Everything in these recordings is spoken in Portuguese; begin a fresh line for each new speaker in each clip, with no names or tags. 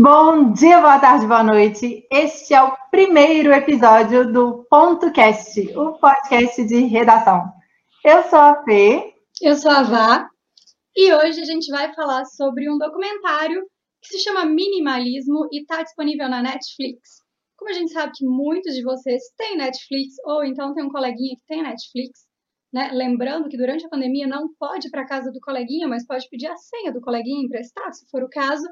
Bom dia, boa tarde, boa noite. Este é o primeiro episódio do Ponto Cast, o podcast de redação. Eu sou a Fê.
Eu sou a Vá. E hoje a gente vai falar sobre um documentário que se chama Minimalismo e está disponível na Netflix. Como a gente sabe que muitos de vocês têm Netflix, ou então tem um coleguinha que tem Netflix, né? Lembrando que durante a pandemia não pode ir para casa do coleguinha, mas pode pedir a senha do coleguinha emprestar, se for o caso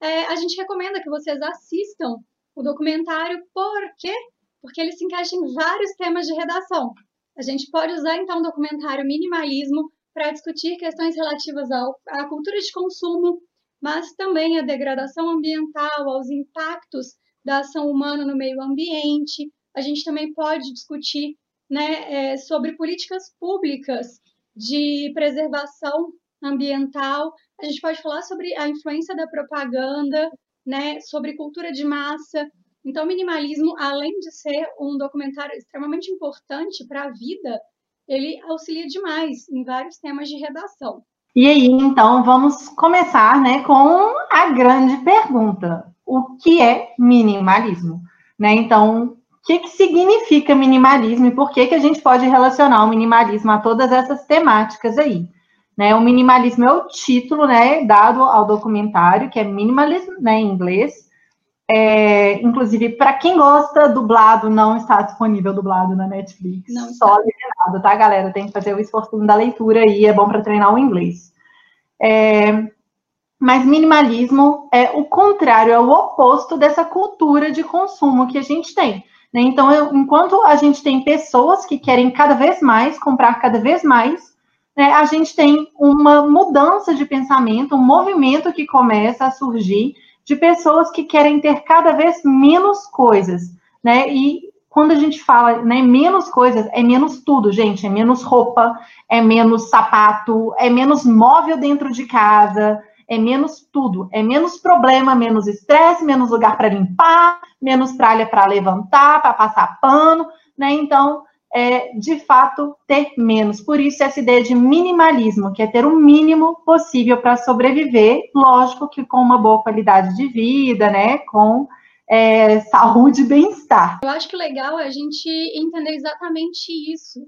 é, a gente recomenda que vocês assistam o documentário, por quê? Porque ele se encaixa em vários temas de redação. A gente pode usar então o documentário Minimalismo para discutir questões relativas ao, à cultura de consumo, mas também à degradação ambiental, aos impactos da ação humana no meio ambiente. A gente também pode discutir né, é, sobre políticas públicas de preservação ambiental. A gente pode falar sobre a influência da propaganda, né, sobre cultura de massa. Então, o minimalismo, além de ser um documentário extremamente importante para a vida, ele auxilia demais em vários temas de redação.
E aí, então, vamos começar né, com a grande pergunta: o que é minimalismo? Né? Então, o que, que significa minimalismo e por que, que a gente pode relacionar o minimalismo a todas essas temáticas aí? Né? O minimalismo é o título né, dado ao documentário, que é Minimalism, né, em inglês. É, inclusive, para quem gosta, dublado não está disponível dublado na Netflix. Não só legendado, tá, galera? Tem que fazer o esforço da leitura aí, é bom para treinar o inglês. É, mas minimalismo é o contrário, é o oposto dessa cultura de consumo que a gente tem. Né? Então, eu, enquanto a gente tem pessoas que querem cada vez mais, comprar cada vez mais, né, a gente tem uma mudança de pensamento, um movimento que começa a surgir de pessoas que querem ter cada vez menos coisas, né? E quando a gente fala, né, menos coisas, é menos tudo, gente, é menos roupa, é menos sapato, é menos móvel dentro de casa, é menos tudo, é menos problema, menos estresse, menos lugar para limpar, menos tralha para levantar, para passar pano, né? Então, é, de fato, ter menos. Por isso, essa ideia de minimalismo, que é ter o mínimo possível para sobreviver, lógico que com uma boa qualidade de vida, né? Com é, saúde e bem-estar.
Eu acho que legal é a gente entender exatamente isso.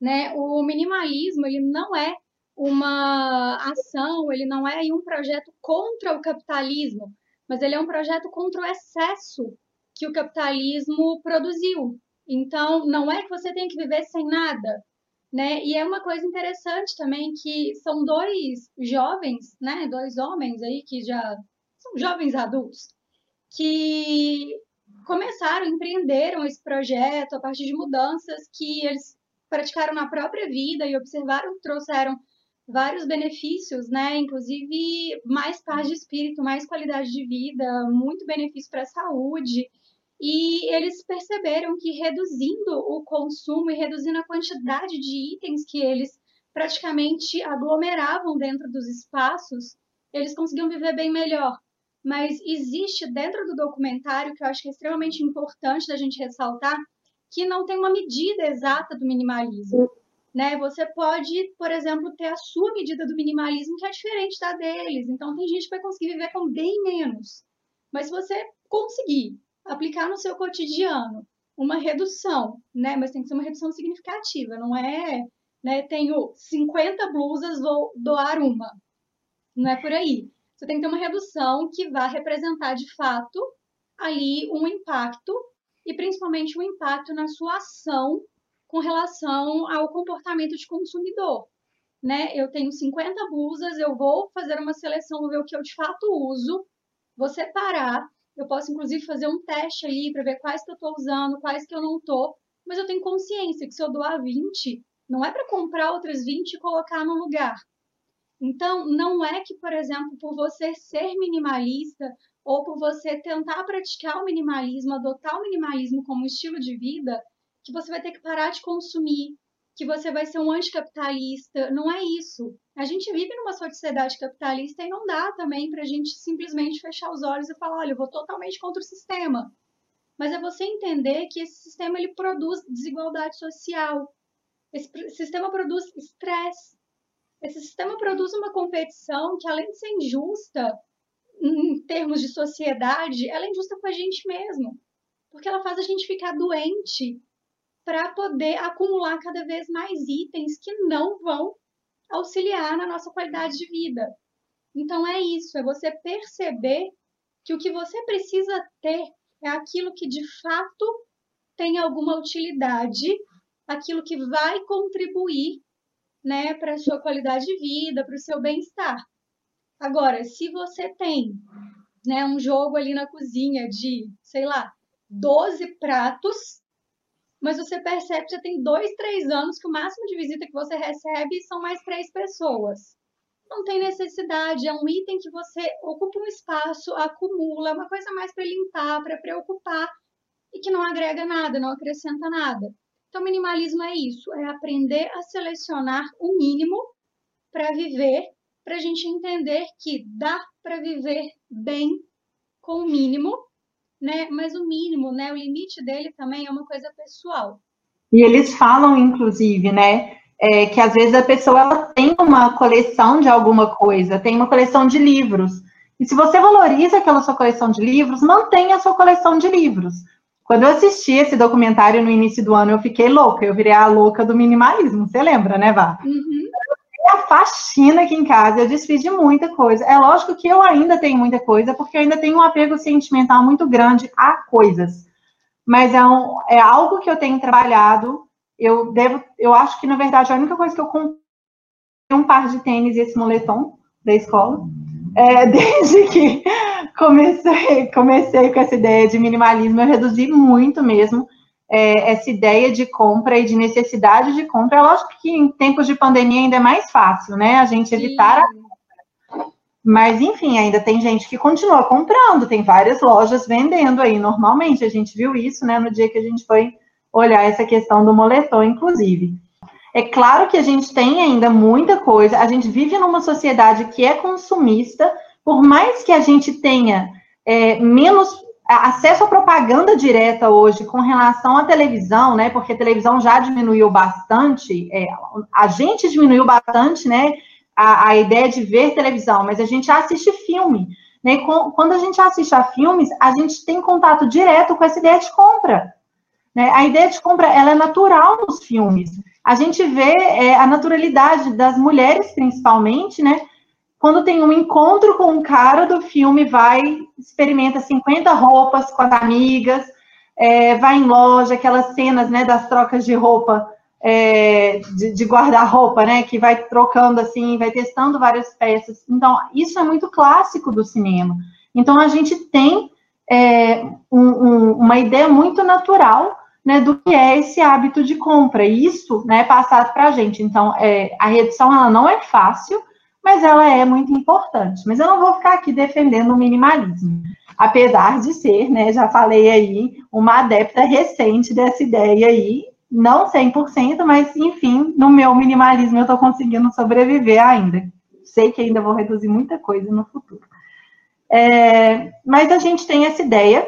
Né? O minimalismo, ele não é uma ação, ele não é um projeto contra o capitalismo, mas ele é um projeto contra o excesso que o capitalismo produziu. Então, não é que você tem que viver sem nada, né? E é uma coisa interessante também que são dois jovens, né? Dois homens aí que já são jovens adultos que começaram, empreenderam esse projeto a partir de mudanças que eles praticaram na própria vida e observaram que trouxeram vários benefícios, né? Inclusive mais paz de espírito, mais qualidade de vida, muito benefício para a saúde. E eles perceberam que reduzindo o consumo e reduzindo a quantidade de itens que eles praticamente aglomeravam dentro dos espaços, eles conseguiam viver bem melhor. Mas existe dentro do documentário, que eu acho que é extremamente importante da gente ressaltar, que não tem uma medida exata do minimalismo. Né? Você pode, por exemplo, ter a sua medida do minimalismo que é diferente da deles. Então, tem gente que vai conseguir viver com bem menos. Mas se você conseguir aplicar no seu cotidiano uma redução, né? Mas tem que ser uma redução significativa, não é, né? Tenho 50 blusas, vou doar uma. Não é por aí. Você tem que ter uma redução que vá representar de fato ali um impacto e principalmente um impacto na sua ação com relação ao comportamento de consumidor. Né? Eu tenho 50 blusas, eu vou fazer uma seleção, vou ver o que eu de fato uso, vou separar eu posso, inclusive, fazer um teste ali para ver quais que eu estou usando, quais que eu não estou. Mas eu tenho consciência que se eu doar 20, não é para comprar outras 20 e colocar no lugar. Então, não é que, por exemplo, por você ser minimalista ou por você tentar praticar o minimalismo, adotar o minimalismo como estilo de vida, que você vai ter que parar de consumir, que você vai ser um anticapitalista. Não é isso. A gente vive numa sociedade capitalista e não dá também para a gente simplesmente fechar os olhos e falar, olha, eu vou totalmente contra o sistema. Mas é você entender que esse sistema ele produz desigualdade social. Esse sistema produz estresse. Esse sistema produz uma competição que, além de ser injusta, em termos de sociedade, ela é injusta com a gente mesmo. Porque ela faz a gente ficar doente para poder acumular cada vez mais itens que não vão auxiliar na nossa qualidade de vida. Então é isso, é você perceber que o que você precisa ter é aquilo que de fato tem alguma utilidade, aquilo que vai contribuir né, para a sua qualidade de vida, para o seu bem-estar. Agora, se você tem né, um jogo ali na cozinha de, sei lá, 12 pratos, mas você percebe que já tem dois, três anos que o máximo de visita que você recebe são mais três pessoas. Não tem necessidade, é um item que você ocupa um espaço, acumula, é uma coisa mais para limpar, para preocupar e que não agrega nada, não acrescenta nada. Então, minimalismo é isso, é aprender a selecionar o mínimo para viver, para a gente entender que dá para viver bem com o mínimo, né? Mas o mínimo, né? O limite dele também é uma coisa pessoal.
E eles falam, inclusive, né? É, que às vezes a pessoa ela tem uma coleção de alguma coisa, tem uma coleção de livros. E se você valoriza aquela sua coleção de livros, mantenha a sua coleção de livros. Quando eu assisti esse documentário no início do ano, eu fiquei louca. Eu virei a louca do minimalismo. Você lembra, né, Vá?
Uhum.
A faxina aqui em casa, eu desfiz de muita coisa. É lógico que eu ainda tenho muita coisa, porque eu ainda tenho um apego sentimental muito grande a coisas. Mas é, um, é algo que eu tenho trabalhado. Eu devo, eu acho que, na verdade, a única coisa que eu comprei é um par de tênis e esse moletom da escola. É, desde que comecei, comecei com essa ideia de minimalismo, eu reduzi muito mesmo é, essa ideia de compra e de necessidade de compra. É lógico que em tempos de pandemia ainda é mais fácil, né? A gente evitar a mas, enfim, ainda tem gente que continua comprando, tem várias lojas vendendo aí normalmente. A gente viu isso, né, no dia que a gente foi olhar essa questão do moletom, inclusive. É claro que a gente tem ainda muita coisa, a gente vive numa sociedade que é consumista, por mais que a gente tenha é, menos acesso à propaganda direta hoje com relação à televisão, né? Porque a televisão já diminuiu bastante, é, a gente diminuiu bastante, né? A, a, ideia de ver televisão, mas a gente assiste filme. Né? Quando a gente assiste a filmes, a gente tem contato direto com essa ideia de compra. Né? A ideia de compra ela é natural nos filmes. A gente vê é, a naturalidade das mulheres, principalmente, né? Quando tem um encontro com um cara do filme, vai, experimenta 50 roupas com as amigas, é, vai em loja, aquelas cenas, né, das trocas de roupa, é, de, de guardar-roupa, né, que vai trocando assim, vai testando várias peças. Então, isso é muito clássico do cinema. Então, a gente tem é, um, um, uma ideia muito natural né, do que é esse hábito de compra. E isso né, é passado para a gente. Então, é, a redução ela não é fácil, mas ela é muito importante. Mas eu não vou ficar aqui defendendo o minimalismo, apesar de ser, né, já falei aí, uma adepta recente dessa ideia aí, não 100%, mas enfim, no meu minimalismo eu estou conseguindo sobreviver ainda. Sei que ainda vou reduzir muita coisa no futuro. É, mas a gente tem essa ideia,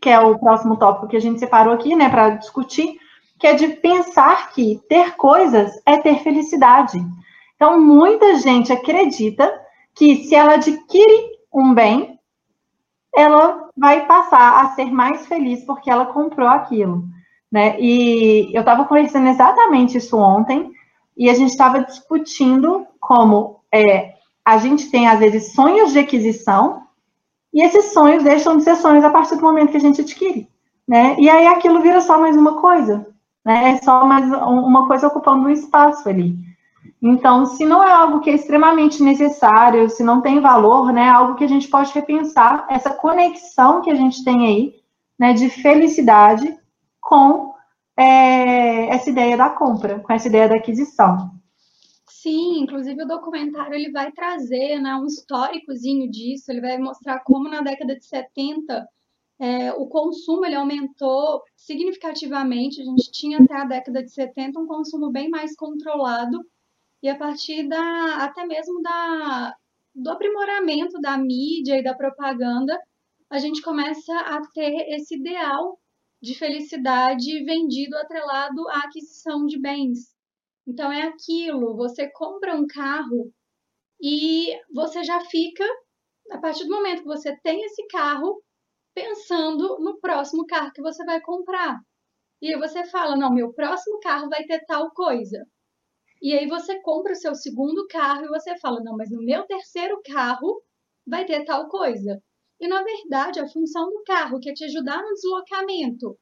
que é o próximo tópico que a gente separou aqui, né, para discutir, que é de pensar que ter coisas é ter felicidade. Então, muita gente acredita que se ela adquire um bem, ela vai passar a ser mais feliz porque ela comprou aquilo. Né? E eu estava conversando exatamente isso ontem, e a gente estava discutindo como é, a gente tem, às vezes, sonhos de aquisição, e esses sonhos deixam de ser sonhos a partir do momento que a gente adquire. Né? E aí aquilo vira só mais uma coisa, né? É só mais uma coisa ocupando um espaço ali. Então, se não é algo que é extremamente necessário, se não tem valor, né, é algo que a gente pode repensar essa conexão que a gente tem aí, né, de felicidade com é, essa ideia da compra, com essa ideia da aquisição.
Sim, inclusive o documentário ele vai trazer né, um históricozinho disso, ele vai mostrar como na década de 70 é, o consumo ele aumentou significativamente. A gente tinha até a década de 70 um consumo bem mais controlado e a partir da até mesmo da do aprimoramento da mídia e da propaganda, a gente começa a ter esse ideal de felicidade vendido atrelado à aquisição de bens. Então é aquilo, você compra um carro e você já fica a partir do momento que você tem esse carro, pensando no próximo carro que você vai comprar. E aí você fala: não, meu próximo carro vai ter tal coisa. E aí você compra o seu segundo carro e você fala: não, mas no meu terceiro carro vai ter tal coisa. E na verdade, a função do carro, que é te ajudar no deslocamento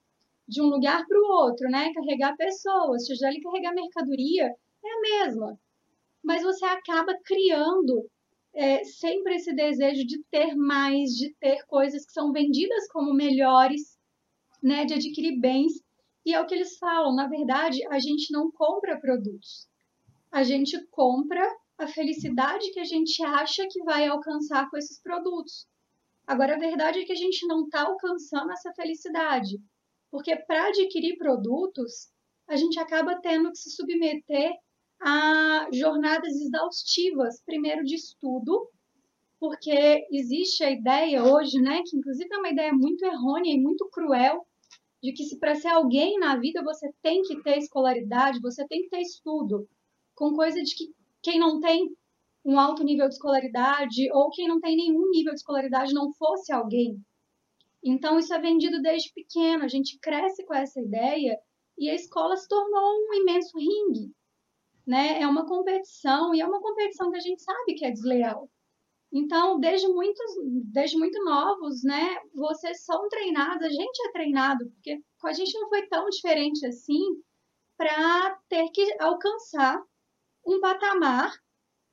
de um lugar para o outro, né? Carregar pessoas, te ajudar a carregar mercadoria, é a mesma. Mas você acaba criando é, sempre esse desejo de ter mais, de ter coisas que são vendidas como melhores, né? De adquirir bens. E é o que eles falam, na verdade, a gente não compra produtos. A gente compra a felicidade que a gente acha que vai alcançar com esses produtos. Agora, a verdade é que a gente não está alcançando essa felicidade, porque para adquirir produtos, a gente acaba tendo que se submeter a jornadas exaustivas, primeiro de estudo, porque existe a ideia hoje, né, que inclusive é uma ideia muito errônea e muito cruel, de que se para ser alguém na vida você tem que ter escolaridade, você tem que ter estudo, com coisa de que quem não tem um alto nível de escolaridade ou quem não tem nenhum nível de escolaridade não fosse alguém. Então, isso é vendido desde pequeno, a gente cresce com essa ideia e a escola se tornou um imenso ringue. Né? É uma competição e é uma competição que a gente sabe que é desleal. Então, desde, muitos, desde muito novos, né, vocês são treinados, a gente é treinado, porque com a gente não foi tão diferente assim para ter que alcançar um patamar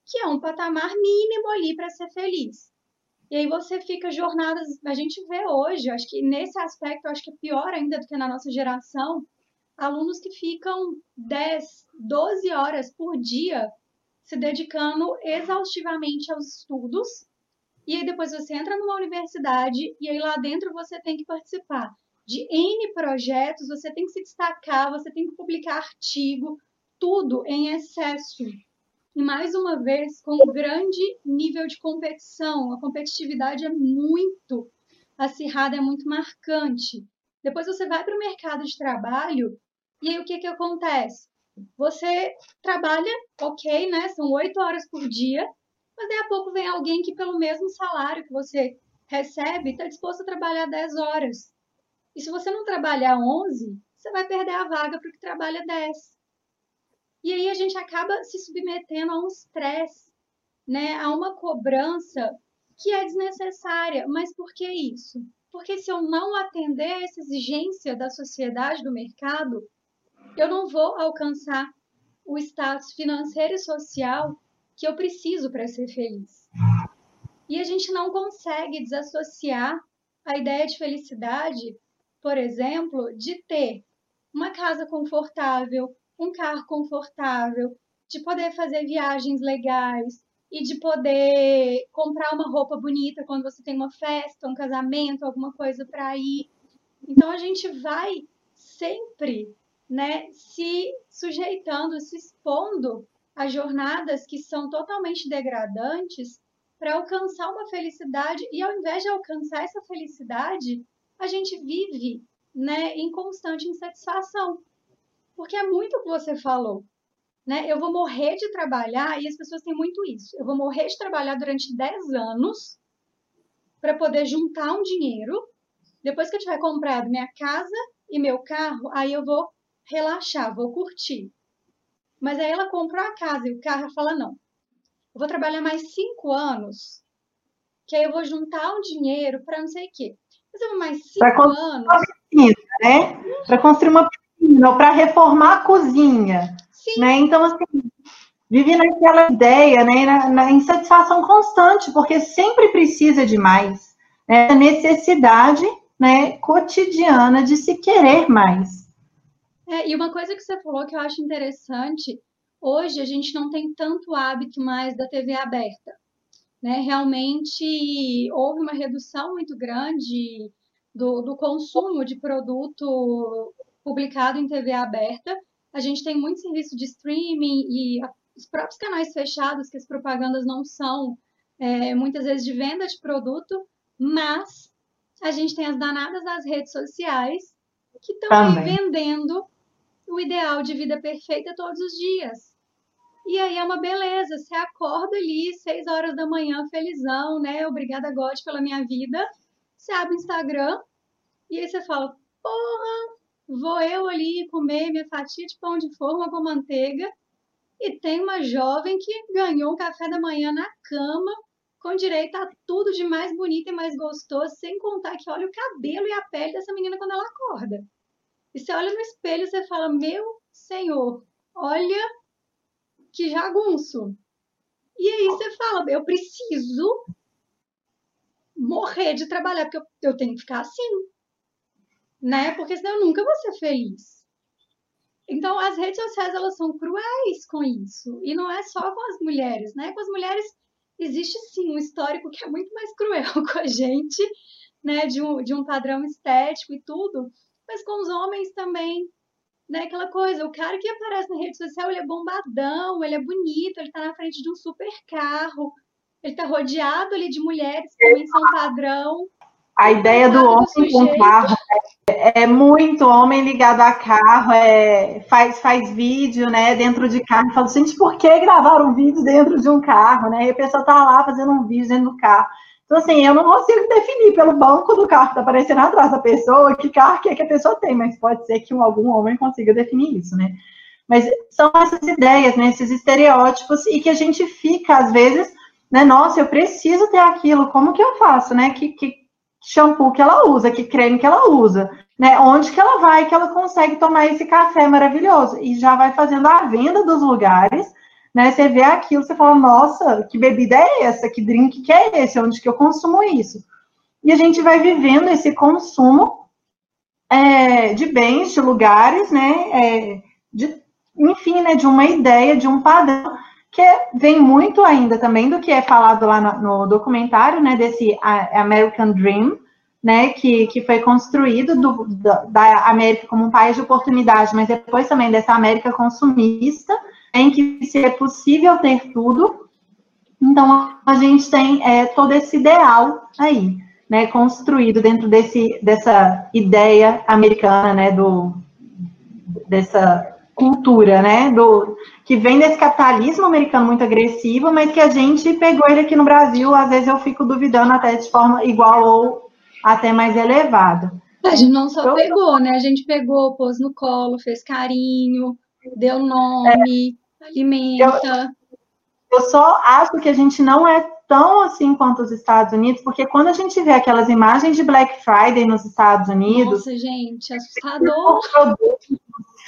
que é um patamar mínimo ali para ser feliz. E aí você fica jornadas, a gente vê hoje, acho que nesse aspecto, acho que é pior ainda do que na nossa geração, alunos que ficam 10, 12 horas por dia se dedicando exaustivamente aos estudos. E aí depois você entra numa universidade e aí lá dentro você tem que participar de N projetos, você tem que se destacar, você tem que publicar artigo, tudo em excesso e mais uma vez com um grande nível de competição. A competitividade é muito acirrada, é muito marcante. Depois você vai para o mercado de trabalho e aí o que, que acontece? Você trabalha, ok, né? São oito horas por dia, mas daí a pouco vem alguém que, pelo mesmo salário que você recebe, está disposto a trabalhar 10 horas. E se você não trabalhar 11, você vai perder a vaga para o que trabalha 10. E aí a gente acaba se submetendo a um estresse, né, a uma cobrança que é desnecessária. Mas por que isso? Porque se eu não atender a essa exigência da sociedade, do mercado, eu não vou alcançar o status financeiro e social que eu preciso para ser feliz. E a gente não consegue desassociar a ideia de felicidade, por exemplo, de ter uma casa confortável, um carro confortável, de poder fazer viagens legais e de poder comprar uma roupa bonita quando você tem uma festa, um casamento, alguma coisa para ir. Então a gente vai sempre, né, se sujeitando, se expondo a jornadas que são totalmente degradantes para alcançar uma felicidade e ao invés de alcançar essa felicidade, a gente vive, né, em constante insatisfação. Porque é muito o que você falou. Né? Eu vou morrer de trabalhar, e as pessoas têm muito isso. Eu vou morrer de trabalhar durante 10 anos para poder juntar um dinheiro. Depois que eu tiver comprado minha casa e meu carro, aí eu vou relaxar, vou curtir. Mas aí ela comprou a casa e o carro fala: não, eu vou trabalhar mais cinco anos, que aí eu vou juntar um dinheiro para não sei o quê. Mas eu vou mais cinco anos.
Né? Para construir uma ou para reformar a cozinha. Sim. Né? Então, assim, vive naquela ideia, né? na, na insatisfação constante, porque sempre precisa de mais. Né? A necessidade né, cotidiana de se querer mais.
É, e uma coisa que você falou que eu acho interessante, hoje a gente não tem tanto hábito mais da TV aberta. Né? Realmente houve uma redução muito grande do, do consumo de produto publicado em TV aberta. A gente tem muito serviço de streaming e os próprios canais fechados, que as propagandas não são é, muitas vezes de venda de produto, mas a gente tem as danadas das redes sociais que estão vendendo o ideal de vida perfeita todos os dias. E aí é uma beleza, você acorda ali seis horas da manhã, felizão, né? Obrigada, God, pela minha vida. Você abre o Instagram e aí você fala, porra, vou eu ali comer minha fatia de pão de forma com manteiga e tem uma jovem que ganhou um café da manhã na cama, com direito a tudo de mais bonito e mais gostoso, sem contar que olha o cabelo e a pele dessa menina quando ela acorda. E você olha no espelho e você fala: Meu Senhor, olha que jagunço. E aí você fala: Eu preciso morrer de trabalhar, porque eu, eu tenho que ficar assim. Né? Porque senão eu nunca vou ser feliz. Então, as redes sociais elas são cruéis com isso. E não é só com as mulheres, né? Com as mulheres existe sim um histórico que é muito mais cruel com a gente, né? De um, de um padrão estético e tudo mas com os homens também. Né, aquela coisa, o cara que aparece na rede social, ele é bombadão, ele é bonito, ele tá na frente de um super carro, ele tá rodeado ali de mulheres que também são padrão.
A ideia do homem com carro é, é, muito homem ligado a carro, é, faz, faz vídeo, né, dentro de carro, fala, gente, por que gravar um vídeo dentro de um carro, né? E a pessoa tá lá fazendo um vídeo dentro do carro. Então, assim, eu não consigo definir pelo banco do carro que está aparecendo atrás da pessoa que carro que é que a pessoa tem, mas pode ser que algum homem consiga definir isso, né? Mas são essas ideias, né, esses estereótipos, e que a gente fica, às vezes, né, nossa, eu preciso ter aquilo, como que eu faço, né? Que, que shampoo que ela usa, que creme que ela usa, né? Onde que ela vai que ela consegue tomar esse café maravilhoso? E já vai fazendo a venda dos lugares né? Você vê aquilo, você fala, nossa, que bebida é essa? Que drink que é esse? Onde que eu consumo isso? E a gente vai vivendo esse consumo é, de bens, de lugares, né? É, de, enfim, né? De uma ideia, de um padrão que vem muito ainda também do que é falado lá no, no documentário, né? Desse American Dream, né, que, que foi construído do, da, da, América como um país de oportunidade, mas depois também dessa América consumista, em que se é possível ter tudo. Então, a gente tem é, todo esse ideal aí, né, construído dentro desse, dessa ideia americana, né, do, dessa cultura, né, do, que vem desse capitalismo americano muito agressivo, mas que a gente pegou ele aqui no Brasil, às vezes eu fico duvidando até de forma igual ou até mais elevada.
A gente não só eu, pegou, né, a gente pegou, pôs no colo, fez carinho, deu nome, alimenta.
Eu, eu só acho que a gente não é tão assim quanto os Estados Unidos, porque quando a gente vê aquelas imagens de Black Friday nos Estados Unidos.
Nossa, gente, assustador.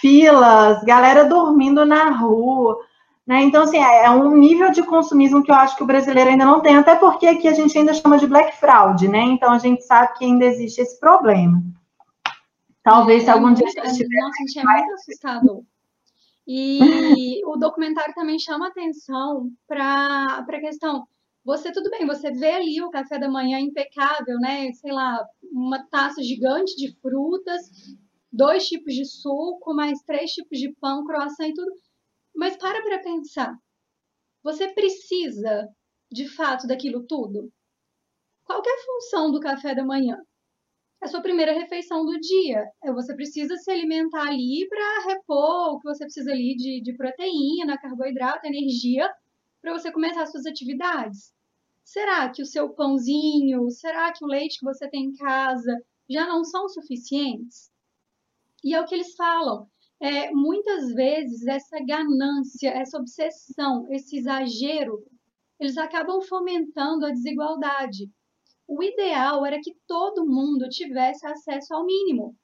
Filas, galera dormindo na rua. Né? Então, assim, é, é um nível de consumismo que eu acho que o brasileiro ainda não tem, até porque aqui a gente ainda chama de black fraud, né? Então a gente sabe que ainda existe esse problema. Talvez é, se algum dia a gente
tiver. Nossa, gente, é muito assustador. E o documentário também chama atenção para a questão. Você, tudo bem, você vê ali o café da manhã impecável, né? Sei lá, uma taça gigante de frutas, dois tipos de suco, mais três tipos de pão, croissant e tudo. Mas para para pensar. Você precisa, de fato, daquilo tudo? Qual é a função do café da manhã? a sua primeira refeição do dia. É, você precisa se alimentar ali para repor o que você precisa ali de, de proteína, carboidrato, energia, para você começar as suas atividades. Será que o seu pãozinho, será que o leite que você tem em casa já não são suficientes? E é o que eles falam. É, muitas vezes essa ganância, essa obsessão, esse exagero, eles acabam fomentando a desigualdade o ideal era que todo mundo tivesse acesso ao mínimo.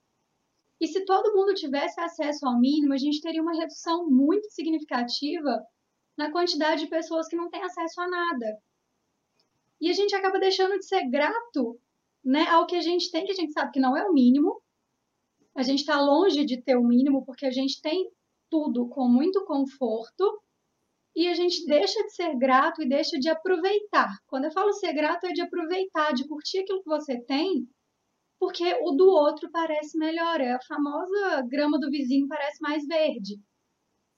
E se todo mundo tivesse acesso ao mínimo, a gente teria uma redução muito significativa na quantidade de pessoas que não têm acesso a nada. E a gente acaba deixando de ser grato né, ao que a gente tem, que a gente sabe que não é o mínimo. A gente está longe de ter o mínimo porque a gente tem tudo com muito conforto e a gente deixa de ser grato e deixa de aproveitar. Quando eu falo ser grato, é de aproveitar, de curtir aquilo que você tem, porque o do outro parece melhor. É a famosa grama do vizinho parece mais verde.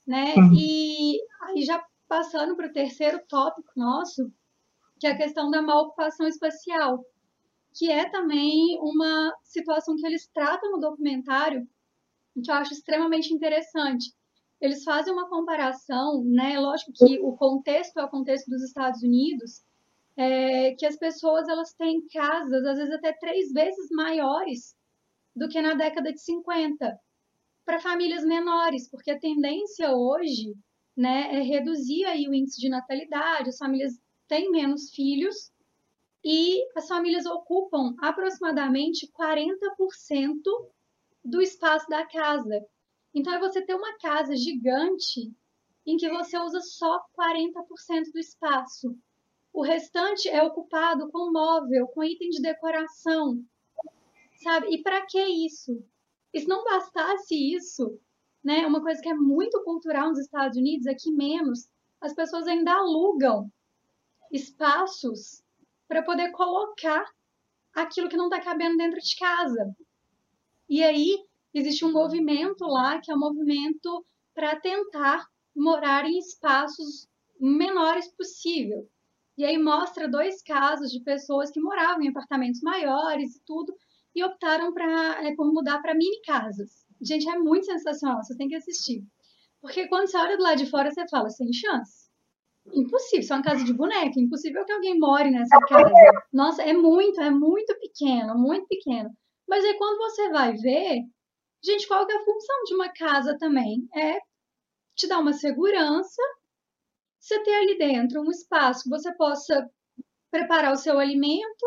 Né? Uhum. E aí, já passando para o terceiro tópico nosso, que é a questão da mal ocupação espacial, que é também uma situação que eles tratam no documentário, que eu acho extremamente interessante eles fazem uma comparação, né? Lógico que o contexto é o contexto dos Estados Unidos, é, que as pessoas elas têm casas às vezes até três vezes maiores do que na década de 50 para famílias menores, porque a tendência hoje né, é reduzir aí o índice de natalidade, as famílias têm menos filhos e as famílias ocupam aproximadamente 40% do espaço da casa. Então, é você ter uma casa gigante em que você usa só 40% do espaço. O restante é ocupado com móvel, com item de decoração, sabe? E para que isso? E se não bastasse isso, né, uma coisa que é muito cultural nos Estados Unidos, aqui menos, as pessoas ainda alugam espaços para poder colocar aquilo que não está cabendo dentro de casa. E aí existe um movimento lá que é um movimento para tentar morar em espaços menores possível. E aí mostra dois casos de pessoas que moravam em apartamentos maiores e tudo, e optaram pra, é, por mudar para mini casas. Gente, é muito sensacional, você tem que assistir. Porque quando você olha do lado de fora, você fala, sem chance. Impossível, isso é uma casa de boneca, impossível que alguém more nessa casa. Nossa, é muito, é muito pequeno, muito pequeno. Mas aí quando você vai ver, gente, qual é a função de uma casa também? É te dar uma segurança você ter ali dentro um espaço que você possa preparar o seu alimento,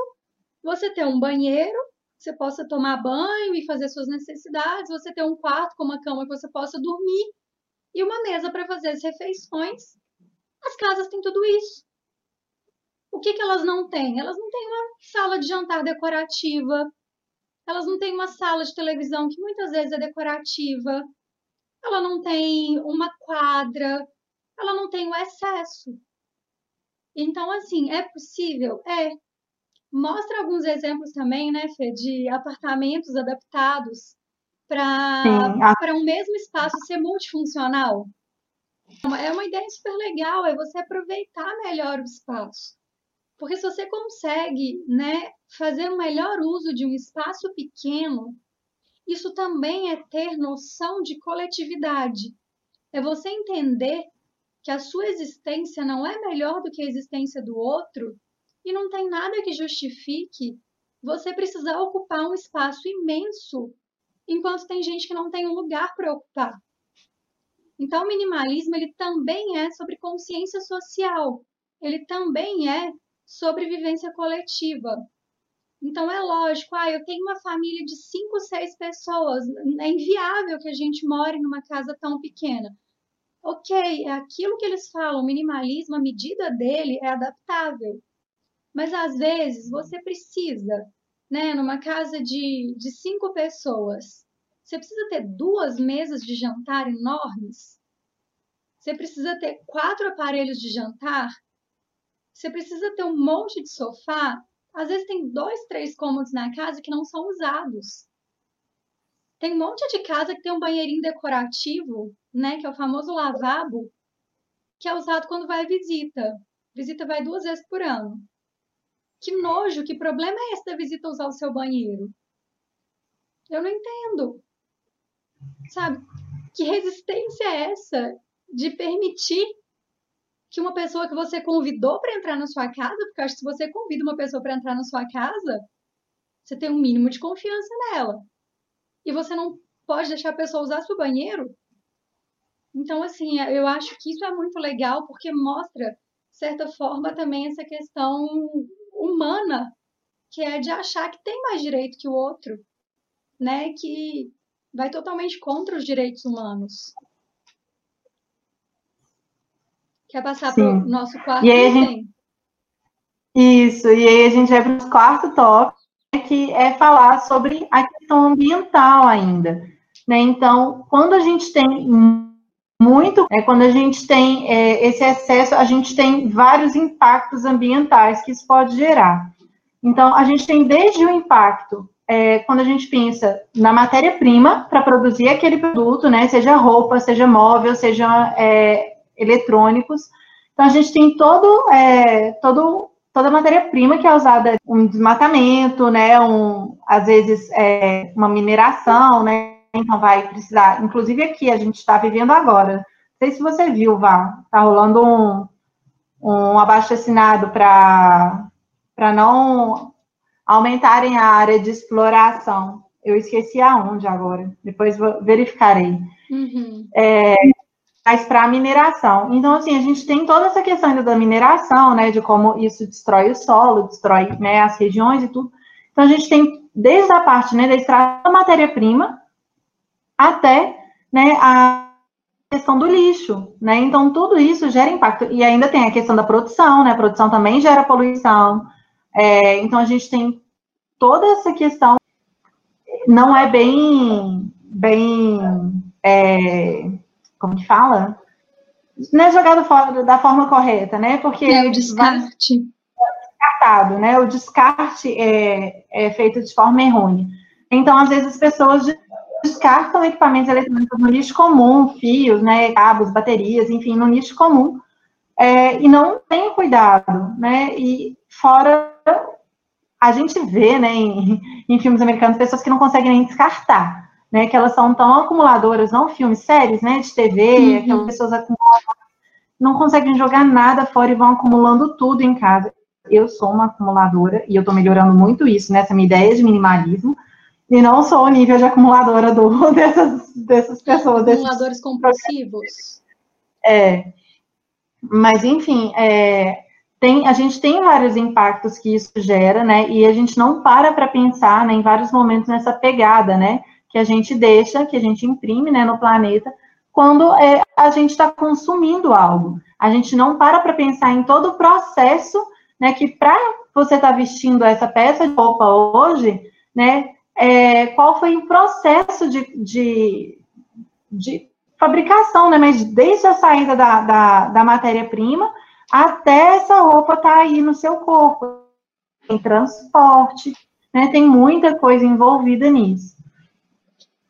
você ter um banheiro, você possa tomar banho e fazer suas necessidades, você ter um quarto com uma cama que você possa dormir e uma mesa para fazer as refeições. As casas têm tudo isso. O que, que elas não têm? Elas não têm uma sala de jantar decorativa, elas não têm uma sala de televisão que muitas vezes é decorativa, ela não tem uma quadra, ela não tem o excesso. Então, assim, é possível? É. Mostra alguns exemplos também, né, Fê, de apartamentos adaptados para um mesmo espaço ser multifuncional. É uma ideia super legal, é você aproveitar melhor o espaço. Porque se você consegue né, fazer um melhor uso de um espaço pequeno, isso também é ter noção de coletividade. É você entender que a sua existência não é melhor do que a existência do outro e não tem nada que justifique você precisar ocupar um espaço imenso enquanto tem gente que não tem um lugar para ocupar. Então, o minimalismo ele também é sobre consciência social, ele também é sobre vivência coletiva. Então, é lógico, ah, eu tenho uma família de cinco, seis pessoas, é inviável que a gente more numa casa tão pequena ok, é aquilo que eles falam, o minimalismo, a medida dele é adaptável. Mas às vezes você precisa, né, numa casa de, de cinco pessoas, você precisa ter duas mesas de jantar enormes. Você precisa ter quatro aparelhos de jantar. Você precisa ter um monte de sofá. Às vezes tem dois, três cômodos na casa que não são usados. Tem um monte de casa que tem um banheirinho decorativo, né? Que é o famoso lavabo, que é usado quando vai visita. Visita vai duas vezes por ano. Que nojo, que problema é esse da visita usar o seu banheiro? Eu não entendo. Sabe? Que resistência é essa de permitir que uma pessoa que você convidou para entrar na sua casa, porque acho que se você convida uma pessoa para entrar na sua casa, você tem um mínimo de confiança nela e você não pode deixar a pessoa usar seu banheiro. Então, assim, eu acho que isso é muito legal porque mostra, de certa forma, também essa questão humana, que é de achar que tem mais direito que o outro, né? Que vai totalmente contra os direitos humanos. Quer passar para o nosso quarto item? Gente...
Isso, e aí a gente vai para o quarto tópico, que é falar sobre a questão ambiental ainda. Né? Então, quando a gente tem muito, é, quando a gente tem é, esse excesso, a gente tem vários impactos ambientais que isso pode gerar. Então, a gente tem desde o impacto, é, quando a gente pensa na matéria-prima para produzir aquele produto, né, seja roupa, seja móvel, seja é, eletrônicos. Então, a gente tem todo, é, todo toda matéria-prima que é usada, um desmatamento, né, um, às vezes é, uma mineração, né, Então vai precisar, inclusive aqui a gente está vivendo agora. Não sei se você viu, Vá, tá rolando um, um abaixo assinado para não aumentarem a área de exploração. Eu esqueci aonde agora, depois verificarei. Uhum. É, mas para a mineração. Então, assim, a gente tem toda essa questão ainda da mineração, né, de como isso destrói o solo, destrói né, as regiões e tudo. Então, a gente tem desde a parte né, da extração da matéria-prima até né, a questão do lixo, né? Então, tudo isso gera impacto. E ainda tem a questão da produção, né? A produção também gera poluição. É, então, a gente tem toda essa questão. Não é bem, bem, é, como que fala? Não é jogado fora da forma correta, né? Porque
é o descarte.
Descartado, né? O descarte é, é feito de forma errônea. Então, às vezes, as pessoas descartam equipamentos eletrônicos no lixo comum, fios, né, cabos, baterias, enfim, no lixo comum, é, e não tem cuidado, né, e fora, a gente vê, né, em, em, filmes americanos, pessoas que não conseguem nem descartar, né, que elas são tão acumuladoras, não filmes, séries, né, de TV, uhum. aquelas pessoas acumulam, não conseguem jogar nada fora e vão acumulando tudo em casa. Eu sou uma acumuladora, e eu estou melhorando muito isso, nessa minha ideia de minimalismo, e não sou o nível de acumuladora do, dessas, dessas pessoas.
Acumuladores desses... compulsivos.
É. Mas, enfim, é, tem, a gente tem vários impactos que isso gera, né? E a gente não para para pensar né, em vários momentos nessa pegada, né? Que a gente deixa, que a gente imprime né, no planeta, quando é, a gente está consumindo algo. A gente não para para pensar em todo o processo, né? Que para você estar tá vestindo essa peça de roupa hoje, né? é, qual foi o processo de, de, de, fabricação, né? Mas desde a saída da, da, da matéria-prima até essa roupa estar tá aí no seu corpo. Tem transporte, né? Tem muita coisa envolvida nisso.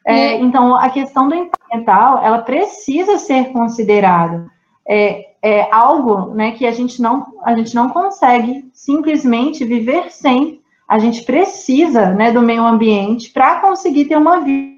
É, então, a questão do impacto ambiental, ela precisa ser considerada. É, é algo né, que a gente, não, a gente não consegue simplesmente viver sem, a gente precisa né, do meio ambiente para conseguir ter uma vida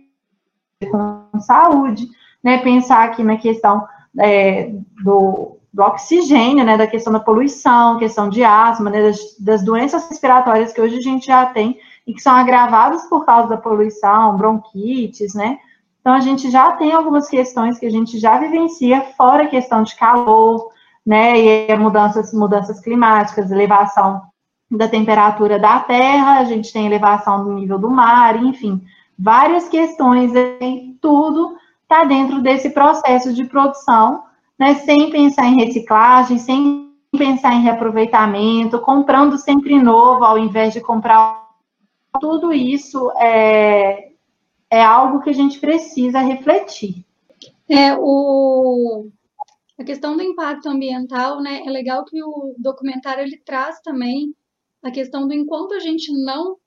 com saúde, né? Pensar aqui na questão é, do, do, oxigênio, né? Da questão da poluição, questão de asma, né? Das, das, doenças respiratórias que hoje a gente já tem e que são agravadas por causa da poluição, bronquites, né? Então a gente já tem algumas questões que a gente já vivencia, fora a questão de calor, né? E mudanças, mudanças climáticas, elevação da temperatura da Terra, a gente tem elevação do nível do mar, enfim, várias questões, tudo está dentro desse processo de produção, né, sem pensar em reciclagem, sem pensar em reaproveitamento, comprando sempre novo ao invés de comprar. Tudo isso é, é algo que a gente precisa refletir.
É, o, a questão do impacto ambiental, né, é legal que o documentário ele traz também a questão do enquanto a gente não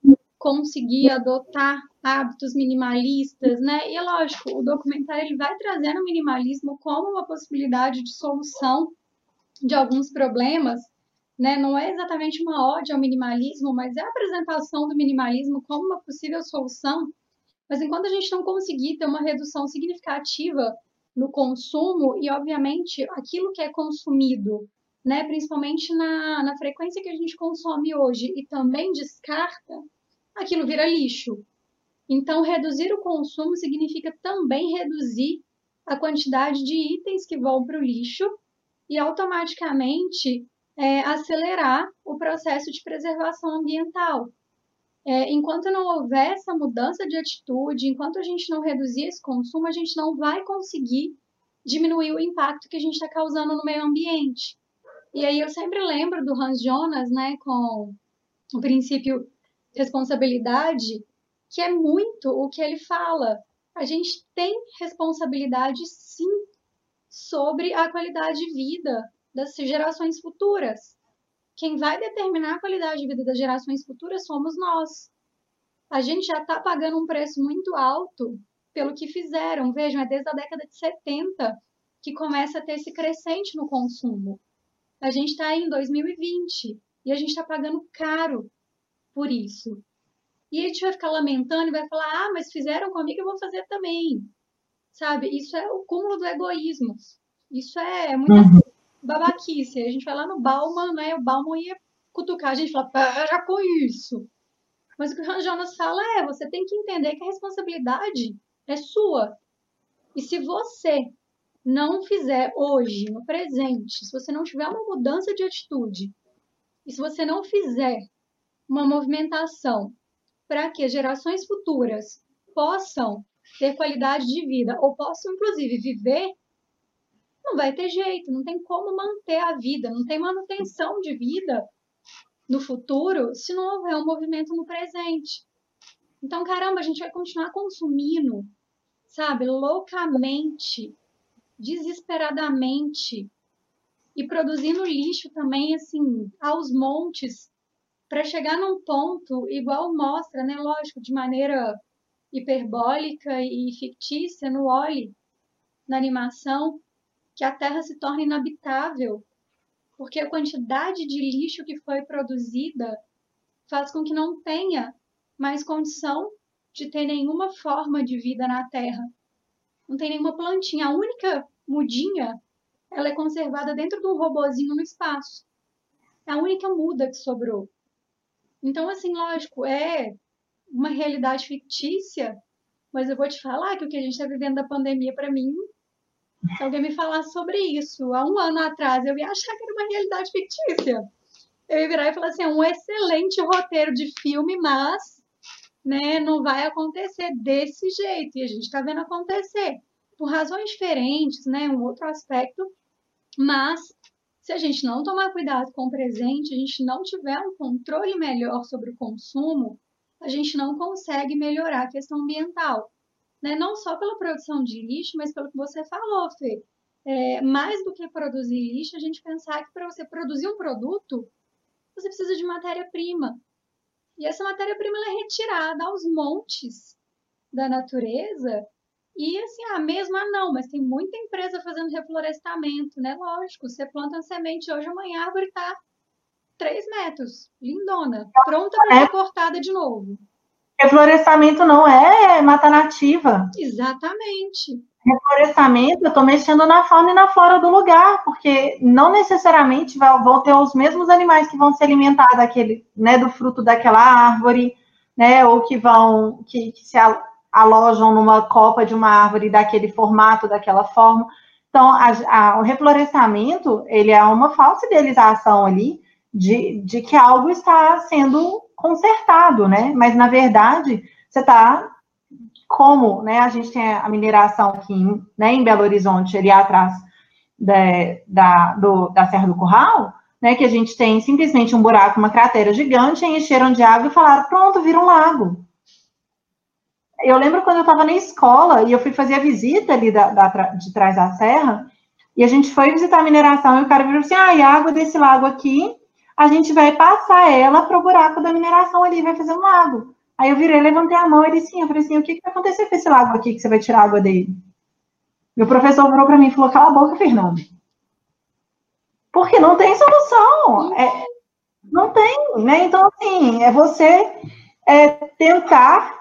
conseguir adotar hábitos minimalistas, né? E é lógico, o documentário ele vai trazendo o minimalismo como uma possibilidade de solução de alguns problemas, né? Não é exatamente uma ode ao minimalismo, mas é a apresentação do minimalismo como uma possível solução. Mas enquanto a gente não conseguir ter uma redução significativa no consumo e, obviamente, aquilo que é consumido né, principalmente na, na frequência que a gente consome hoje e também descarta, aquilo vira lixo. Então, reduzir o consumo significa também reduzir a quantidade de itens que vão para o lixo e automaticamente é, acelerar o processo de preservação ambiental. É, enquanto não houver essa mudança de atitude, enquanto a gente não reduzir esse consumo, a gente não vai conseguir diminuir o impacto que a gente está causando no meio ambiente. E aí eu sempre lembro do Hans Jonas, né, com o princípio responsabilidade, que é muito o que ele fala. A gente tem responsabilidade sim sobre a qualidade de vida das gerações futuras. Quem vai determinar a qualidade de vida das gerações futuras somos nós. A gente já está pagando um preço muito alto pelo que fizeram. Vejam, é desde a década de 70 que começa a ter esse crescente no consumo. A gente está em 2020 e a gente está pagando caro por isso. E a gente vai ficar lamentando e vai falar: ah, mas fizeram comigo, eu vou fazer também. Sabe? Isso é o cúmulo do egoísmo. Isso é muita uhum. babaquice. A gente vai lá no Bauman, né? O Bauman ia cutucar a gente e falar: para com isso. Mas o que o Ron Jonas fala é: você tem que entender que a responsabilidade é sua. E se você não fizer hoje, no presente, se você não tiver uma mudança de atitude, e se você não fizer uma movimentação para que gerações futuras possam ter qualidade de vida ou possam, inclusive, viver, não vai ter jeito, não tem como manter a vida, não tem manutenção de vida no futuro se não houver um movimento no presente. Então, caramba, a gente vai continuar consumindo, sabe, loucamente, desesperadamente e produzindo lixo também, assim, aos montes, para chegar num ponto igual mostra, né, lógico, de maneira hiperbólica e fictícia no Oli, na animação, que a Terra se torna inabitável, porque a quantidade de lixo que foi produzida faz com que não tenha mais condição de ter nenhuma forma de vida na Terra. Não tem nenhuma plantinha. A única mudinha, ela é conservada dentro de um robozinho no espaço. É a única muda que sobrou. Então, assim, lógico, é uma realidade fictícia, mas eu vou te falar que o que a gente está vivendo da pandemia, para mim, se alguém me falasse sobre isso há um ano atrás, eu ia achar que era uma realidade fictícia. Eu ia virar e falar assim, é um excelente roteiro de filme, mas né, não vai acontecer desse jeito. E a gente está vendo acontecer por razões diferentes, né, um outro aspecto, mas se a gente não tomar cuidado com o presente, a gente não tiver um controle melhor sobre o consumo, a gente não consegue melhorar a questão ambiental. Né? Não só pela produção de lixo, mas pelo que você falou, Fê. É, mais do que produzir lixo, a gente pensar que para você produzir um produto, você precisa de matéria-prima. E essa matéria-prima é retirada aos montes da natureza e assim, a mesma não, mas tem muita empresa fazendo reflorestamento, né? Lógico, você planta uma semente hoje, amanhã a árvore está 3 metros, lindona, pronta para ser é. cortada de novo.
Reflorestamento não é mata nativa.
Exatamente.
Reflorestamento, eu estou mexendo na fauna e na flora do lugar, porque não necessariamente vão ter os mesmos animais que vão se alimentar daquele, né, do fruto daquela árvore, né, ou que vão, que, que se alojam numa copa de uma árvore daquele formato, daquela forma. Então, a, a, o reflorestamento, ele é uma falsa idealização ali de, de que algo está sendo consertado, né? Mas, na verdade, você está, como né, a gente tem a mineração aqui né, em Belo Horizonte, ali atrás da, da, do, da Serra do Curral, né, que a gente tem simplesmente um buraco, uma cratera gigante, encheram de água e falaram, pronto, vira um lago eu lembro quando eu estava na escola e eu fui fazer a visita ali da, da, de trás da serra, e a gente foi visitar a mineração e o cara virou assim: ah, a água desse lago aqui, a gente vai passar ela para o buraco da mineração ali, vai fazer um lago. Aí eu virei, levantei a mão e disse sim, eu falei assim: o que, que vai acontecer com esse lago aqui que você vai tirar a água dele? Meu professor virou para mim e falou: cala a boca, Fernando. Porque não tem solução. É, não tem, né? Então, assim, é você é, tentar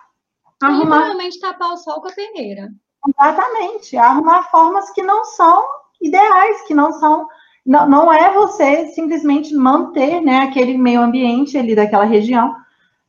Arrumar... Literalmente tapar o sol com a peneira.
Exatamente. Arrumar formas que não são ideais, que não são. Não, não é você simplesmente manter né, aquele meio ambiente ali daquela região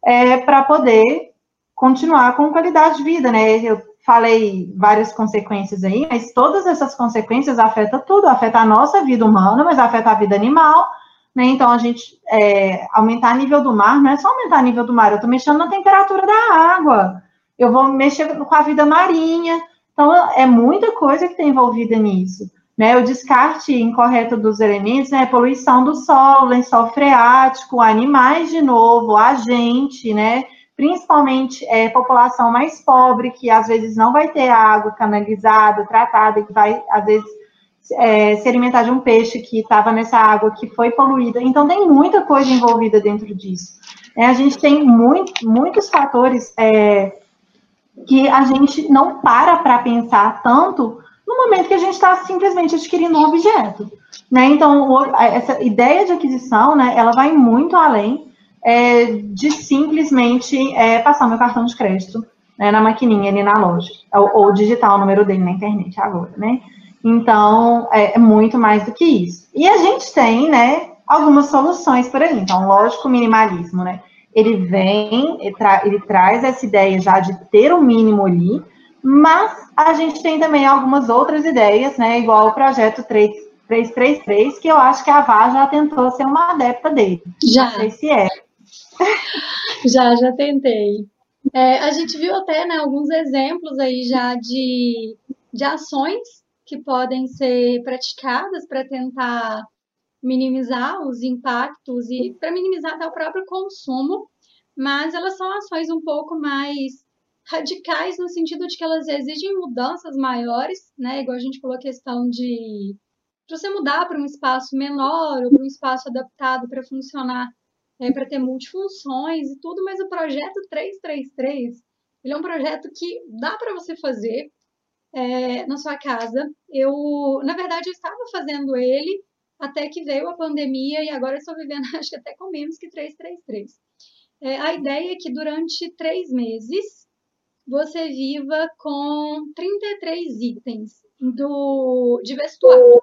é, para poder continuar com qualidade de vida, né? Eu falei várias consequências aí, mas todas essas consequências afetam tudo, afeta a nossa vida humana, mas afeta a vida animal, né? Então a gente é, aumentar o nível do mar, não é só aumentar o nível do mar, eu estou mexendo na temperatura da água eu vou mexer com a vida marinha. Então, é muita coisa que está envolvida nisso. Né? O descarte incorreto dos elementos, né? Poluição do solo, lençol freático, animais de novo, a gente, né? Principalmente é, população mais pobre, que às vezes não vai ter água canalizada, tratada, que vai, às vezes, é, se alimentar de um peixe que estava nessa água que foi poluída. Então, tem muita coisa envolvida dentro disso. É, a gente tem muito, muitos fatores é, que a gente não para para pensar tanto no momento que a gente está simplesmente adquirindo um objeto. Né? Então, essa ideia de aquisição, né, ela vai muito além é, de simplesmente é, passar meu cartão de crédito né, na maquininha ali na loja, ou, ou, digitar o número dele na internet agora, né? Então, é, é muito mais do que isso. E a gente tem, né, algumas soluções por aí. Então, lógico, minimalismo, né? Ele vem, ele, tra ele traz essa ideia já de ter o um mínimo ali, mas a gente tem também algumas outras ideias, né? Igual o projeto 3, 333, que eu acho que a Vá já tentou ser uma adepta dele.
Já.
Não sei se é.
Já, já tentei. É, a gente viu até né, alguns exemplos aí já de, de ações que podem ser praticadas para tentar minimizar os impactos e para minimizar até o próprio consumo, mas elas são ações um pouco mais radicais no sentido de que elas exigem mudanças maiores, né? Igual a gente falou a questão de, você mudar para um espaço menor ou para um espaço adaptado para funcionar é, para ter multifunções e tudo, mas o projeto 333 ele é um projeto que dá para você fazer é, na sua casa. Eu, na verdade, eu estava fazendo ele até que veio a pandemia e agora estou vivendo, acho que até com menos que 333. É, a ideia é que durante três meses você viva com 33 itens do, de vestuário.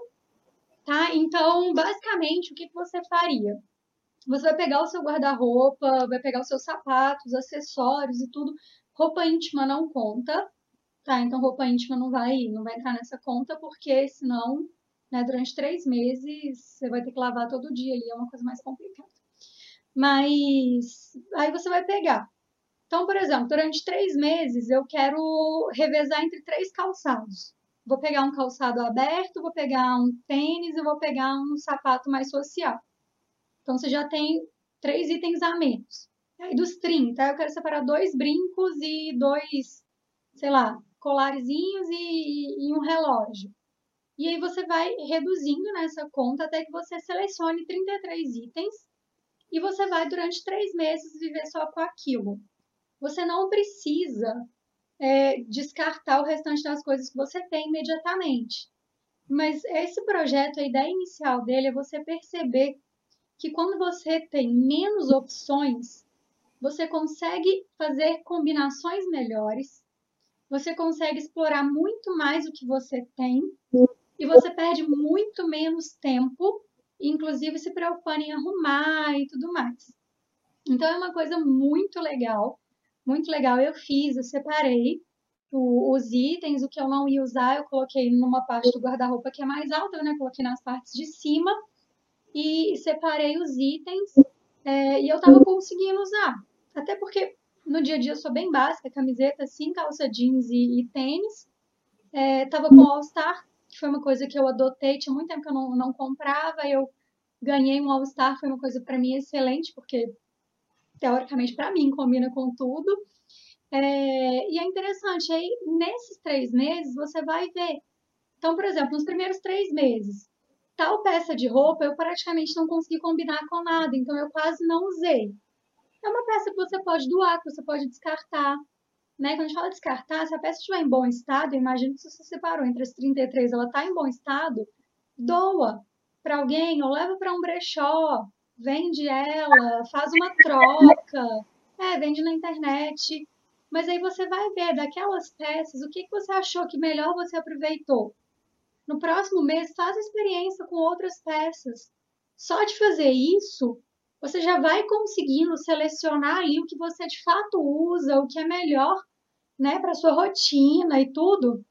Tá? Então, basicamente, o que, que você faria? Você vai pegar o seu guarda-roupa, vai pegar os seus sapatos, acessórios e tudo. Roupa íntima não conta, tá? Então roupa íntima não vai, não vai entrar nessa conta, porque senão, né, durante três meses você vai ter que lavar todo dia ali, é uma coisa mais complicada. Mas aí você vai pegar. Então, por exemplo, durante três meses eu quero revezar entre três calçados. Vou pegar um calçado aberto, vou pegar um tênis e vou pegar um sapato mais social. Então, você já tem três itens a menos. Aí, dos 30, eu quero separar dois brincos e dois, sei lá, colarzinhos e, e um relógio. E aí você vai reduzindo nessa conta até que você selecione 33 itens e você vai, durante três meses, viver só com aquilo. Você não precisa é, descartar o restante das coisas que você tem imediatamente. Mas esse projeto, a ideia inicial dele é você perceber que quando você tem menos opções, você consegue fazer combinações melhores, você consegue explorar muito mais o que você tem e você perde muito menos tempo, inclusive se preocupando em arrumar e tudo mais. Então é uma coisa muito legal, muito legal. Eu fiz, eu separei os itens, o que eu não ia usar, eu coloquei numa parte do guarda-roupa que é mais alta, né? Coloquei nas partes de cima e separei os itens é, e eu tava conseguindo usar. Até porque no dia a dia eu sou bem básica, camiseta assim, calça jeans e, e tênis. É, tava com All Star, que foi uma coisa que eu adotei, tinha muito tempo que eu não, não comprava, eu ganhei um All Star, foi uma coisa para mim excelente, porque teoricamente para mim combina com tudo. É, e é interessante, aí nesses três meses você vai ver. Então, por exemplo, nos primeiros três meses, tal peça de roupa eu praticamente não consegui combinar com nada, então eu quase não usei. É uma peça que você pode doar, que você pode descartar. Né? Quando a gente fala descartar, se a peça estiver em bom estado, imagina que se você separou entre as 33, ela está em bom estado, doa para alguém ou leva para um brechó, vende ela, faz uma troca, é, vende na internet. Mas aí você vai ver daquelas peças o que, que você achou que melhor você aproveitou. No próximo mês, faz experiência com outras peças. Só de fazer isso, você já vai conseguindo selecionar ali o que você de fato usa, o que é melhor, né, para sua rotina e tudo,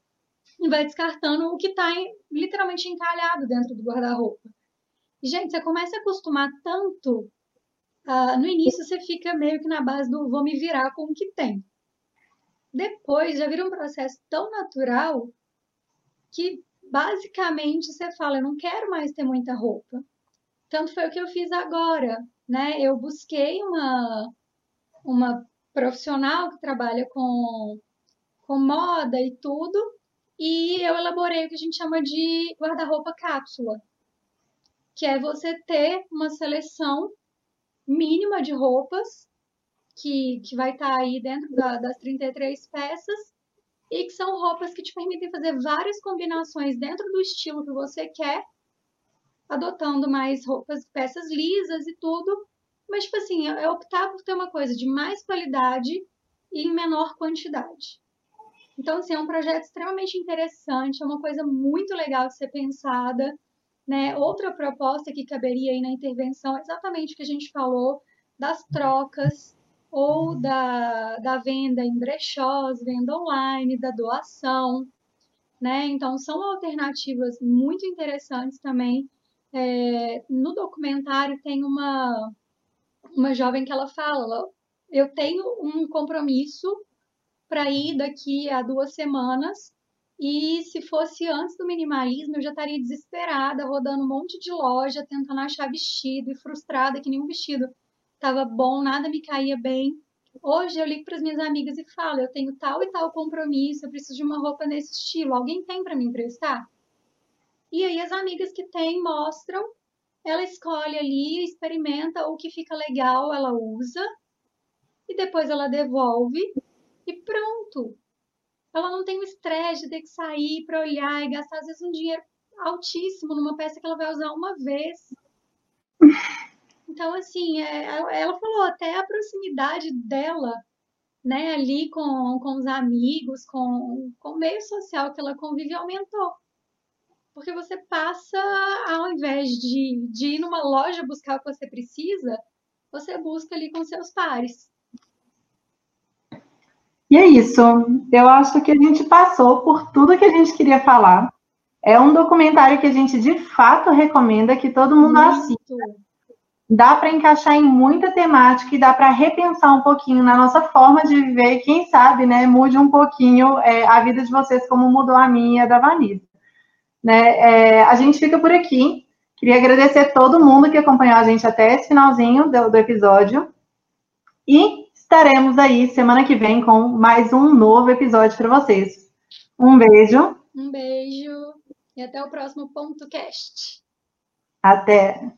e vai descartando o que está literalmente encalhado dentro do guarda-roupa. Gente, você começa a acostumar tanto, uh, no início você fica meio que na base do vou me virar com o que tem. Depois já vira um processo tão natural que basicamente você fala, eu não quero mais ter muita roupa. Tanto foi o que eu fiz agora, né? Eu busquei uma, uma profissional que trabalha com, com moda e tudo, e eu elaborei o que a gente chama de guarda-roupa cápsula, que é você ter uma seleção mínima de roupas que, que vai estar tá aí dentro da, das 33 peças e que são roupas que te permitem fazer várias combinações dentro do estilo que você quer, adotando mais roupas, peças lisas e tudo, Mas, tipo assim, é optar por ter uma coisa de mais qualidade e em menor quantidade. Então, assim, é um projeto extremamente interessante, é uma coisa muito legal de ser pensada. Né? Outra proposta que caberia aí na intervenção é exatamente o que a gente falou das trocas ou da, da venda em brechós, venda online, da doação. Né? Então, são alternativas muito interessantes também. É, no documentário tem uma, uma jovem que ela fala: eu tenho um compromisso para ir daqui a duas semanas. E se fosse antes do minimalismo, eu já estaria desesperada, rodando um monte de loja, tentando achar vestido e frustrada que nenhum vestido estava bom, nada me caía bem. Hoje eu ligo para as minhas amigas e falo: eu tenho tal e tal compromisso, eu preciso de uma roupa nesse estilo. Alguém tem para me emprestar? E aí as amigas que têm mostram, ela escolhe ali, experimenta o que fica legal, ela usa e depois ela devolve e pronto. Ela não tem o estresse de ter que sair para olhar e gastar às vezes um dinheiro altíssimo numa peça que ela vai usar uma vez. Então, assim, é, ela falou até a proximidade dela, né, ali com, com os amigos, com, com o meio social que ela convive, aumentou. Porque você passa, ao invés de, de ir numa loja buscar o que você precisa, você busca ali com seus pares.
E é isso. Eu acho que a gente passou por tudo que a gente queria falar. É um documentário que a gente de fato recomenda que todo mundo Muito. assista. Dá para encaixar em muita temática e dá para repensar um pouquinho na nossa forma de viver. Quem sabe, né, mude um pouquinho é, a vida de vocês, como mudou a minha da Vanessa. Né? É, a gente fica por aqui. Queria agradecer todo mundo que acompanhou a gente até esse finalzinho do, do episódio. E estaremos aí semana que vem com mais um novo episódio para vocês. Um beijo.
Um beijo e até o próximo ponto cast.
Até.